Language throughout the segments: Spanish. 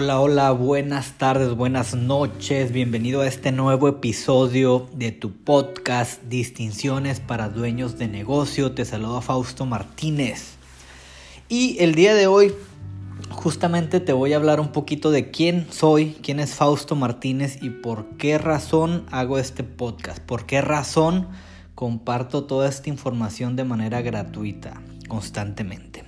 Hola, hola, buenas tardes, buenas noches, bienvenido a este nuevo episodio de tu podcast Distinciones para Dueños de Negocio. Te saludo Fausto Martínez. Y el día de hoy justamente te voy a hablar un poquito de quién soy, quién es Fausto Martínez y por qué razón hago este podcast, por qué razón comparto toda esta información de manera gratuita, constantemente.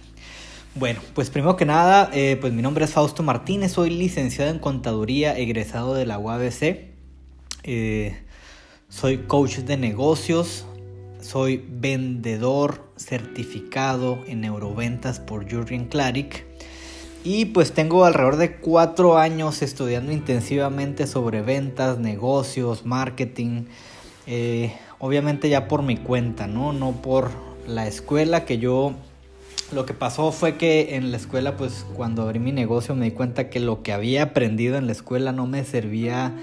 Bueno, pues primero que nada, eh, pues mi nombre es Fausto Martínez, soy licenciado en contaduría, egresado de la UABC, eh, soy coach de negocios, soy vendedor certificado en neuroventas por Jurgen Klarik y pues tengo alrededor de cuatro años estudiando intensivamente sobre ventas, negocios, marketing, eh, obviamente ya por mi cuenta, ¿no? No por la escuela que yo lo que pasó fue que en la escuela, pues cuando abrí mi negocio me di cuenta que lo que había aprendido en la escuela no me servía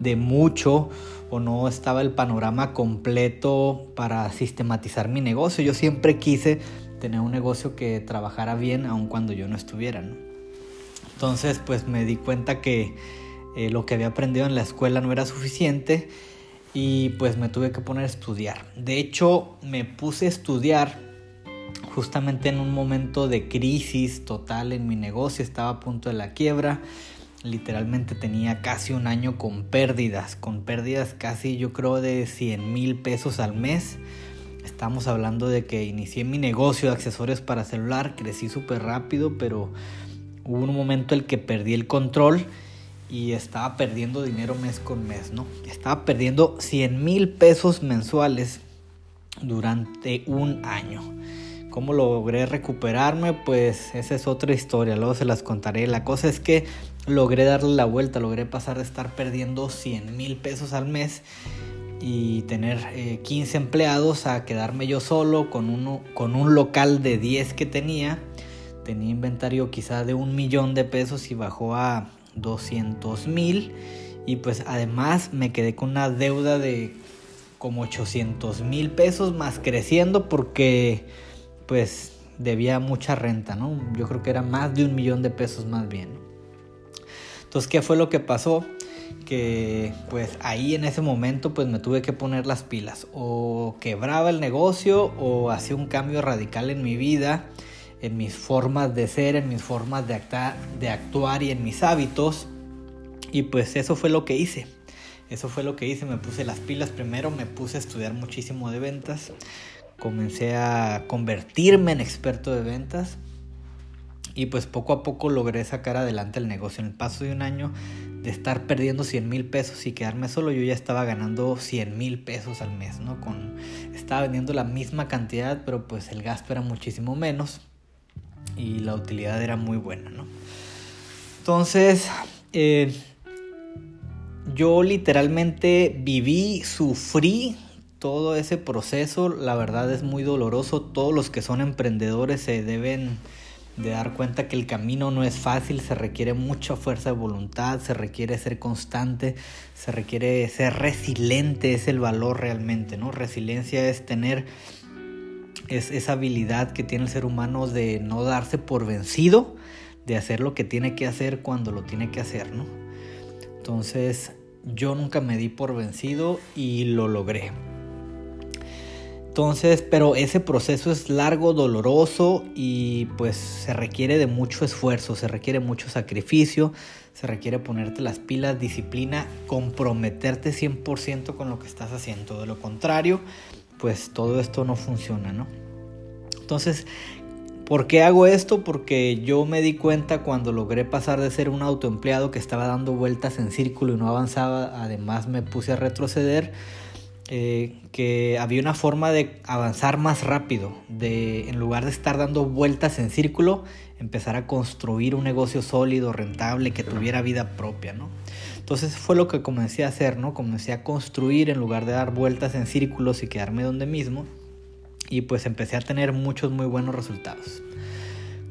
de mucho o no estaba el panorama completo para sistematizar mi negocio. Yo siempre quise tener un negocio que trabajara bien aun cuando yo no estuviera. Entonces pues me di cuenta que eh, lo que había aprendido en la escuela no era suficiente y pues me tuve que poner a estudiar. De hecho me puse a estudiar justamente en un momento de crisis total en mi negocio, estaba a punto de la quiebra, literalmente tenía casi un año con pérdidas, con pérdidas casi yo creo de 100 mil pesos al mes. Estamos hablando de que inicié mi negocio de accesorios para celular, crecí súper rápido, pero hubo un momento en el que perdí el control y estaba perdiendo dinero mes con mes, ¿no? Estaba perdiendo 100 mil pesos mensuales durante un año. ¿Cómo logré recuperarme? Pues esa es otra historia, luego se las contaré. La cosa es que logré darle la vuelta, logré pasar de estar perdiendo 100 mil pesos al mes y tener 15 eh, empleados a quedarme yo solo con, uno, con un local de 10 que tenía. Tenía inventario quizá de un millón de pesos y bajó a 200 mil. Y pues además me quedé con una deuda de como 800 mil pesos más creciendo porque pues debía mucha renta, ¿no? Yo creo que era más de un millón de pesos más bien. Entonces, ¿qué fue lo que pasó? Que pues ahí en ese momento pues me tuve que poner las pilas. O quebraba el negocio o hacía un cambio radical en mi vida, en mis formas de ser, en mis formas de, de actuar y en mis hábitos. Y pues eso fue lo que hice. Eso fue lo que hice, me puse las pilas primero, me puse a estudiar muchísimo de ventas, comencé a convertirme en experto de ventas y pues poco a poco logré sacar adelante el negocio. En el paso de un año de estar perdiendo 100 mil pesos y quedarme solo, yo ya estaba ganando 100 mil pesos al mes, ¿no? Con, estaba vendiendo la misma cantidad, pero pues el gasto era muchísimo menos y la utilidad era muy buena, ¿no? Entonces, eh, yo literalmente viví, sufrí todo ese proceso, la verdad es muy doloroso. Todos los que son emprendedores se deben de dar cuenta que el camino no es fácil, se requiere mucha fuerza de voluntad, se requiere ser constante, se requiere ser resiliente, es el valor realmente, ¿no? Resiliencia es tener es esa habilidad que tiene el ser humano de no darse por vencido, de hacer lo que tiene que hacer cuando lo tiene que hacer, ¿no? Entonces, yo nunca me di por vencido y lo logré. Entonces, pero ese proceso es largo, doloroso y pues se requiere de mucho esfuerzo, se requiere mucho sacrificio, se requiere ponerte las pilas, disciplina, comprometerte 100% con lo que estás haciendo. De lo contrario, pues todo esto no funciona, ¿no? Entonces, ¿por qué hago esto? Porque yo me di cuenta cuando logré pasar de ser un autoempleado que estaba dando vueltas en círculo y no avanzaba, además me puse a retroceder eh, que había una forma de avanzar más rápido, de en lugar de estar dando vueltas en círculo, empezar a construir un negocio sólido, rentable, que tuviera vida propia, ¿no? Entonces fue lo que comencé a hacer, ¿no? Comencé a construir en lugar de dar vueltas en círculos y quedarme donde mismo. Y pues empecé a tener muchos muy buenos resultados.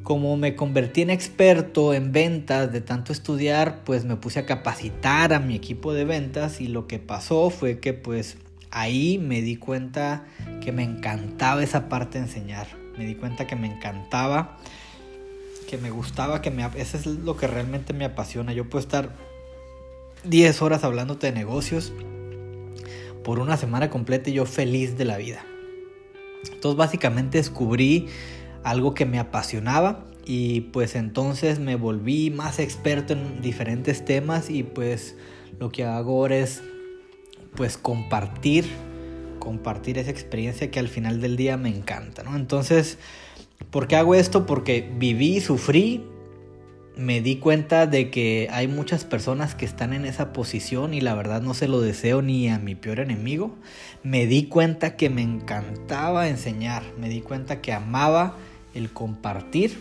Como me convertí en experto en ventas de tanto estudiar, pues me puse a capacitar a mi equipo de ventas y lo que pasó fue que pues ahí me di cuenta que me encantaba esa parte de enseñar. Me di cuenta que me encantaba que me gustaba, que me... Eso es lo que realmente me apasiona. Yo puedo estar 10 horas hablándote de negocios por una semana completa y yo feliz de la vida. Entonces básicamente descubrí algo que me apasionaba y pues entonces me volví más experto en diferentes temas y pues lo que hago ahora es pues compartir compartir esa experiencia que al final del día me encanta, ¿no? Entonces, ¿por qué hago esto? Porque viví, sufrí, me di cuenta de que hay muchas personas que están en esa posición y la verdad no se lo deseo ni a mi peor enemigo. Me di cuenta que me encantaba enseñar, me di cuenta que amaba el compartir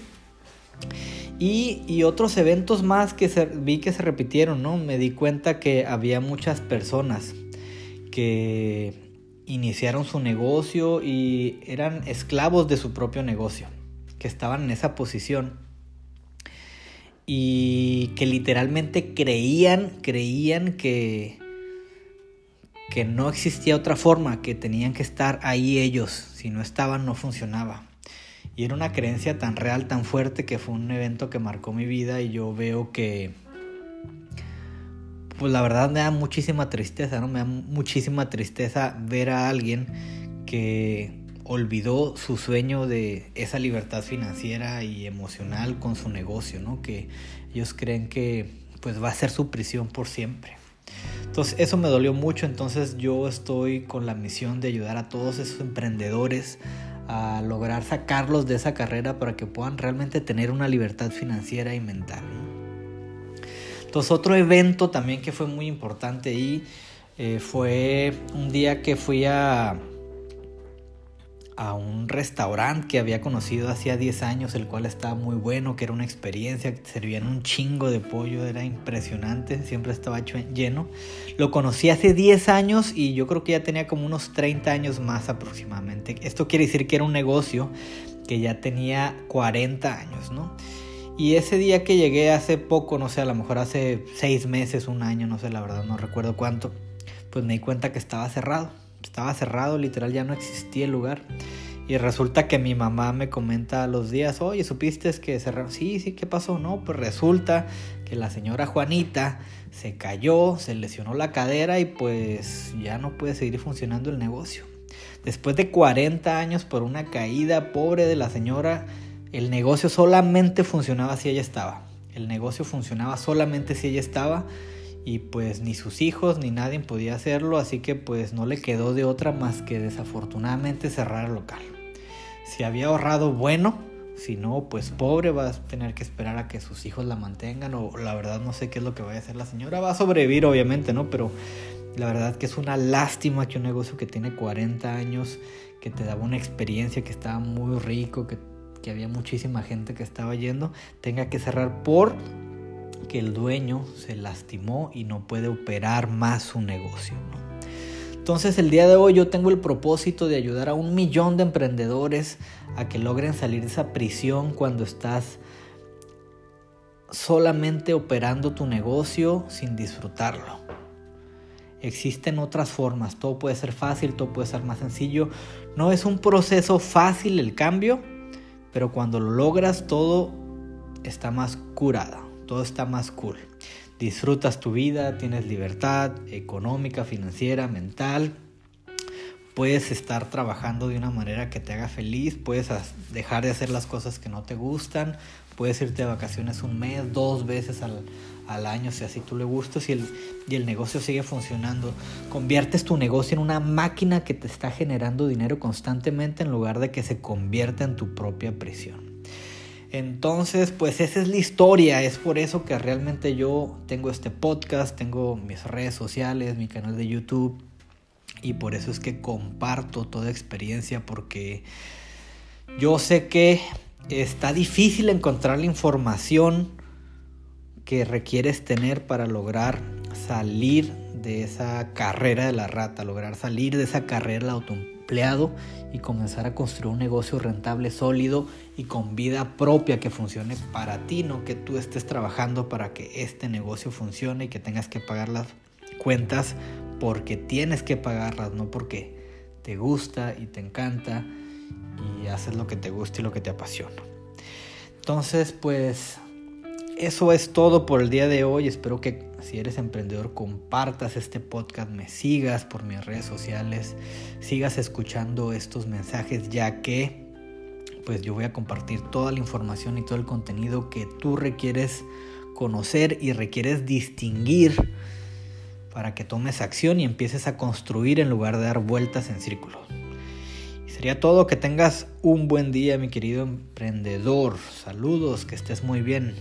y, otros eventos más que vi que se repitieron, ¿no? Me di cuenta que había muchas personas que iniciaron su negocio y eran esclavos de su propio negocio, que estaban en esa posición y que literalmente creían, creían que que no existía otra forma, que tenían que estar ahí ellos, si no estaban no funcionaba. Y era una creencia tan real, tan fuerte, que fue un evento que marcó mi vida y yo veo que, pues la verdad me da muchísima tristeza, ¿no? Me da muchísima tristeza ver a alguien que olvidó su sueño de esa libertad financiera y emocional con su negocio, ¿no? Que ellos creen que pues va a ser su prisión por siempre. Entonces eso me dolió mucho, entonces yo estoy con la misión de ayudar a todos esos emprendedores a lograr sacarlos de esa carrera para que puedan realmente tener una libertad financiera y mental. Entonces otro evento también que fue muy importante y eh, fue un día que fui a, a un restaurante que había conocido hacía 10 años, el cual estaba muy bueno, que era una experiencia, servían un chingo de pollo, era impresionante, siempre estaba lleno. Lo conocí hace 10 años y yo creo que ya tenía como unos 30 años más aproximadamente. Esto quiere decir que era un negocio que ya tenía 40 años, ¿no? Y ese día que llegué hace poco, no sé, a lo mejor hace 6 meses, un año, no sé, la verdad no recuerdo cuánto, pues me di cuenta que estaba cerrado estaba cerrado, literal ya no existía el lugar. Y resulta que mi mamá me comenta a los días, oye, ¿supiste que cerraron? Sí, sí, ¿qué pasó? No, pues resulta que la señora Juanita se cayó, se lesionó la cadera y pues ya no puede seguir funcionando el negocio. Después de 40 años por una caída pobre de la señora, el negocio solamente funcionaba si ella estaba. El negocio funcionaba solamente si ella estaba y pues ni sus hijos ni nadie podía hacerlo, así que pues no le quedó de otra más que desafortunadamente cerrar el local. Si había ahorrado, bueno, si no, pues pobre, va a tener que esperar a que sus hijos la mantengan o la verdad no sé qué es lo que vaya a hacer la señora, va a sobrevivir obviamente, ¿no? Pero la verdad que es una lástima que un negocio que tiene 40 años, que te daba una experiencia, que estaba muy rico, que, que había muchísima gente que estaba yendo, tenga que cerrar por que el dueño se lastimó y no puede operar más su negocio. Entonces el día de hoy yo tengo el propósito de ayudar a un millón de emprendedores a que logren salir de esa prisión cuando estás solamente operando tu negocio sin disfrutarlo. Existen otras formas, todo puede ser fácil, todo puede ser más sencillo. No es un proceso fácil el cambio, pero cuando lo logras todo está más curada todo está más cool. Disfrutas tu vida, tienes libertad económica, financiera, mental. Puedes estar trabajando de una manera que te haga feliz, puedes dejar de hacer las cosas que no te gustan, puedes irte de vacaciones un mes, dos veces al, año, si así tú le gustas y el, y el negocio sigue funcionando. Conviertes tu negocio en una máquina que te está generando dinero constantemente en lugar de que se convierta en tu propia prisión. Entonces, pues esa es la historia, es por eso que realmente yo tengo este podcast, tengo mis redes sociales, mi canal de YouTube y por eso es que comparto toda experiencia porque yo sé que está difícil encontrar la información que requieres tener para lograr salir de esa carrera de la rata, lograr salir de esa carrera del autoempleado y comenzar a construir un negocio rentable, sólido y con vida propia que funcione para ti, no que tú estés trabajando para que este negocio funcione y que tengas que pagar las cuentas porque tienes que pagarlas, no porque te gusta y te encanta y haces lo que te gusta y lo que te apasiona. Entonces, pues eso es todo por el día de hoy. Espero que si eres emprendedor compartas este podcast, me sigas por mis redes sociales, sigas escuchando estos mensajes ya que pues yo voy a compartir toda la información y todo el contenido que tú requieres conocer y requieres distinguir para que tomes acción y empieces a construir en lugar de dar vueltas en círculos. Y sería todo, que tengas un buen día mi querido emprendedor. Saludos, que estés muy bien.